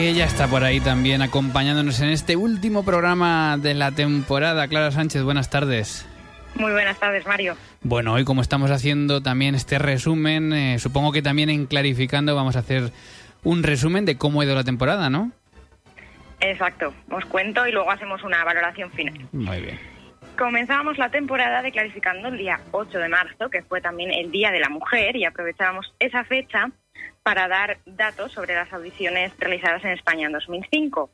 Que ella está por ahí también acompañándonos en este último programa de la temporada. Clara Sánchez, buenas tardes. Muy buenas tardes, Mario. Bueno, hoy como estamos haciendo también este resumen, eh, supongo que también en Clarificando vamos a hacer un resumen de cómo ha ido la temporada, ¿no? Exacto, os cuento y luego hacemos una valoración final. Muy bien. Comenzábamos la temporada de Clarificando el día 8 de marzo, que fue también el Día de la Mujer, y aprovechábamos esa fecha para dar datos sobre las audiciones realizadas en España en 2005.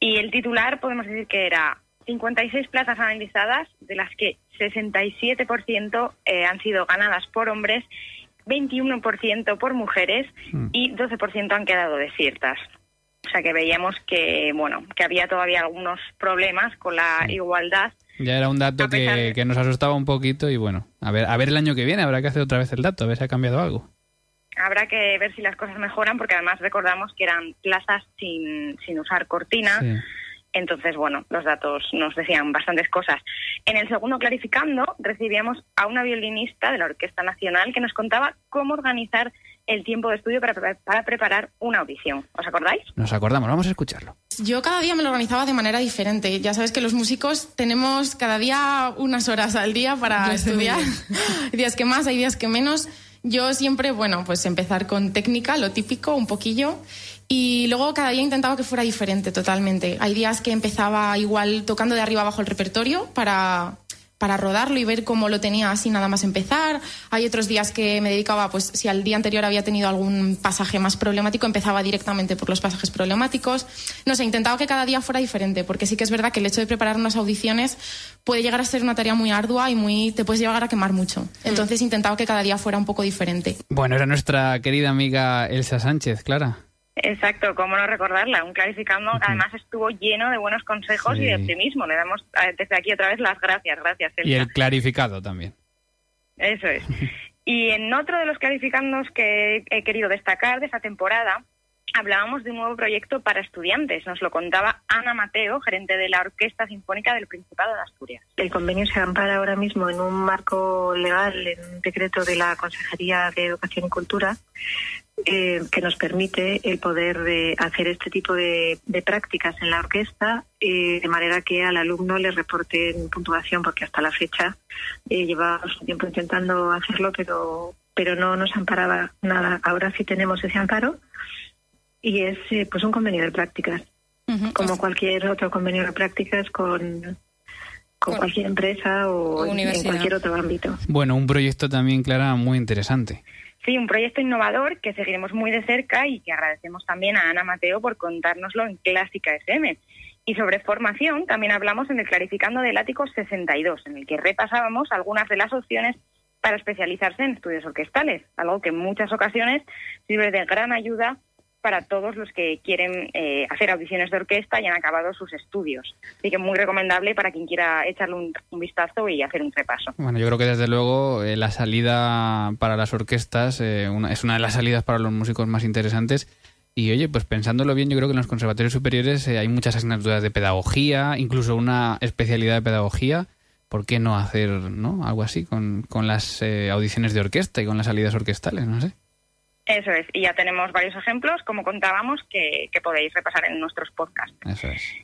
Y el titular podemos decir que era 56 plazas analizadas, de las que 67% eh, han sido ganadas por hombres, 21% por mujeres Mm. y 12% han quedado desiertas. O sea que veíamos que bueno que había todavía algunos problemas con la igualdad. Ya era un dato que, de- que nos asustaba un poquito y bueno, a ver, a ver el año que viene, habrá que hacer otra vez el dato, a ver si ha cambiado algo. Habrá que ver si las cosas mejoran porque además recordamos que eran plazas sin, sin usar cortina. Sí. Entonces, bueno, los datos nos decían bastantes cosas. En el segundo clarificando recibíamos a una violinista de la Orquesta Nacional que nos contaba cómo organizar el tiempo de estudio para, para preparar una audición. ¿Os acordáis? Nos acordamos, vamos a escucharlo. Yo cada día me lo organizaba de manera diferente. Ya sabes que los músicos tenemos cada día unas horas al día para estudiar. Hay días que más, hay días que menos. Yo siempre, bueno, pues empezar con técnica, lo típico, un poquillo. Y luego cada día intentaba que fuera diferente totalmente. Hay días que empezaba igual tocando de arriba abajo el repertorio para, para rodarlo y ver cómo lo tenía así nada más empezar. Hay otros días que me dedicaba, pues si al día anterior había tenido algún pasaje más problemático, empezaba directamente por los pasajes problemáticos. No sé, intentaba que cada día fuera diferente, porque sí que es verdad que el hecho de preparar unas audiciones puede llegar a ser una tarea muy ardua y muy te puedes llegar a quemar mucho. Entonces intentaba que cada día fuera un poco diferente. Bueno, era nuestra querida amiga Elsa Sánchez, Clara. Exacto, cómo no recordarla. Un clarificando que además estuvo lleno de buenos consejos Sí. y de optimismo. Le damos desde aquí otra vez las gracias. Gracias, Y el clarificado también. Eso es. Y en otro de los clarificandos que he querido destacar de esta temporada, hablábamos de un nuevo proyecto para estudiantes. Nos lo contaba Ana Mateo, gerente de la Orquesta Sinfónica del Principado de Asturias. El convenio se ampara ahora mismo en un marco legal, en un decreto de la Consejería de Educación y Cultura, eh, que nos permite el poder de hacer este tipo de, prácticas en la orquesta, eh, de manera que al alumno le reporten puntuación, porque hasta la fecha eh, llevábamos un tiempo intentando hacerlo, pero, pero no nos amparaba nada. Ahora sí tenemos ese amparo y es eh, pues un convenio de prácticas como cualquier otro convenio de prácticas con, con cualquier empresa o, o en- cualquier otro ámbito. Bueno, un proyecto también, Clara, muy interesante. Sí, un proyecto innovador que seguiremos muy de cerca y que agradecemos también a Ana Mateo por contárnoslo en Clásica FM. Y sobre formación también hablamos en el Clarificando del Ático 62, en el que repasábamos algunas de las opciones para especializarse en estudios orquestales, algo que en muchas ocasiones sirve de gran ayuda para todos los que quieren eh, hacer audiciones de orquesta y han acabado sus estudios. Así que muy recomendable para quien quiera echarle un, vistazo y hacer un repaso. Bueno, yo creo que desde luego eh, la salida para las orquestas eh, es una de las salidas para los músicos más interesantes. Y oye, pues pensándolo bien, yo creo que en los conservatorios superiores eh, hay muchas asignaturas de pedagogía, incluso una especialidad de pedagogía. ¿Por qué no hacer ¿no? algo así con, con las audiciones de orquesta y con las salidas orquestales? No sé. Eso es, y ya tenemos varios ejemplos, como contábamos, que, que podéis repasar en nuestros podcasts. Eso es.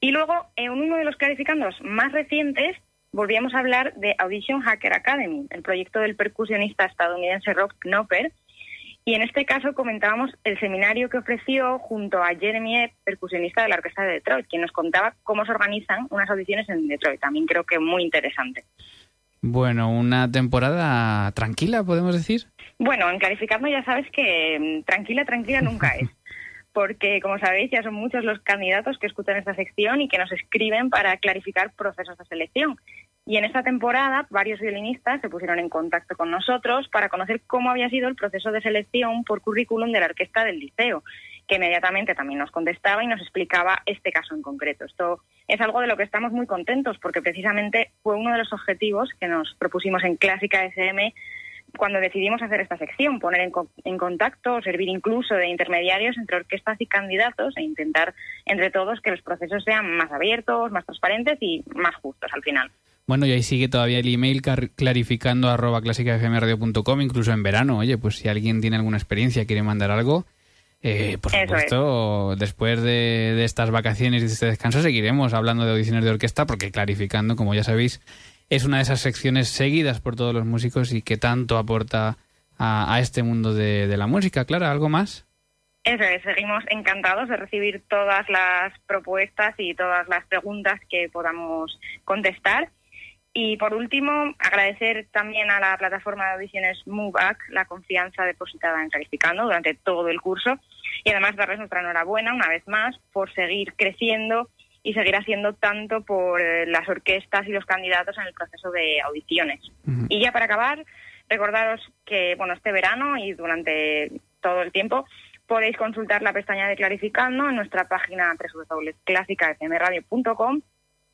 Y luego, en uno de los clarificandos más recientes, volvíamos a hablar de Audition Hacker Academy, el proyecto del percusionista estadounidense Rob Knopper. Y en este caso comentábamos el seminario que ofreció junto a Jeremy Epp, percusionista de la Orquesta de Detroit, quien nos contaba cómo se organizan unas audiciones en Detroit. También creo que muy interesante. Bueno, una temporada tranquila, podemos decir. Bueno, en Clarificando ya sabes que mm, tranquila, tranquila nunca es. Porque, como sabéis, ya son muchos los candidatos que escuchan esta sección y que nos escriben para clarificar procesos de selección. Y en esta temporada, varios violinistas se pusieron en contacto con nosotros para conocer cómo había sido el proceso de selección por currículum de la orquesta del liceo, que inmediatamente también nos contestaba y nos explicaba este caso en concreto. Esto es algo de lo que estamos muy contentos porque precisamente fue uno de los objetivos que nos propusimos en Clásica SM cuando decidimos hacer esta sección, poner en, en, contacto, servir incluso de intermediarios entre orquestas y candidatos e intentar entre todos que los procesos sean más abiertos, más transparentes y más justos al final. Bueno, y ahí sigue todavía el email clarificando arroba clásicafmradio.com, incluso en verano. Oye, pues si alguien tiene alguna experiencia, quiere mandar algo, eh, por supuesto, después de, de, estas vacaciones y de este descanso seguiremos hablando de audiciones de orquesta porque clarificando, como ya sabéis, es una de esas secciones seguidas por todos los músicos y que tanto aporta a, este mundo de, la música. Clara, ¿algo más? Eso es, seguimos encantados de recibir todas las propuestas y todas las preguntas que podamos contestar. Y por último, agradecer también a la plataforma de audiciones MUBAC la confianza depositada en Calificando durante todo el curso y además darles nuestra enhorabuena una vez más por seguir creciendo y seguir haciendo tanto por eh, las orquestas y los candidatos en el proceso de audiciones. Y ya para acabar, recordaros que bueno este verano y durante todo el tiempo podéis consultar la pestaña de Clarificando en nuestra página www.clásicafmradio.com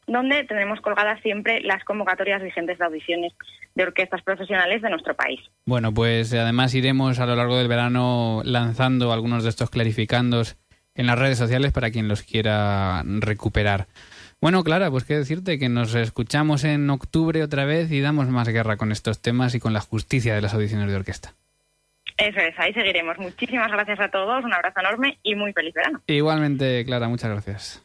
donde tenemos colgadas siempre las convocatorias vigentes de audiciones de orquestas profesionales de nuestro país. Bueno, pues además iremos a lo largo del verano lanzando algunos de estos clarificandos en las redes sociales para quien los quiera recuperar. Bueno, Clara, pues qué decirte que nos escuchamos en octubre otra vez y damos más guerra con estos temas y con la justicia de las audiciones de orquesta. Eso es, ahí seguiremos. Muchísimas gracias a todos, un abrazo enorme y muy feliz verano. Igualmente, Clara, muchas gracias.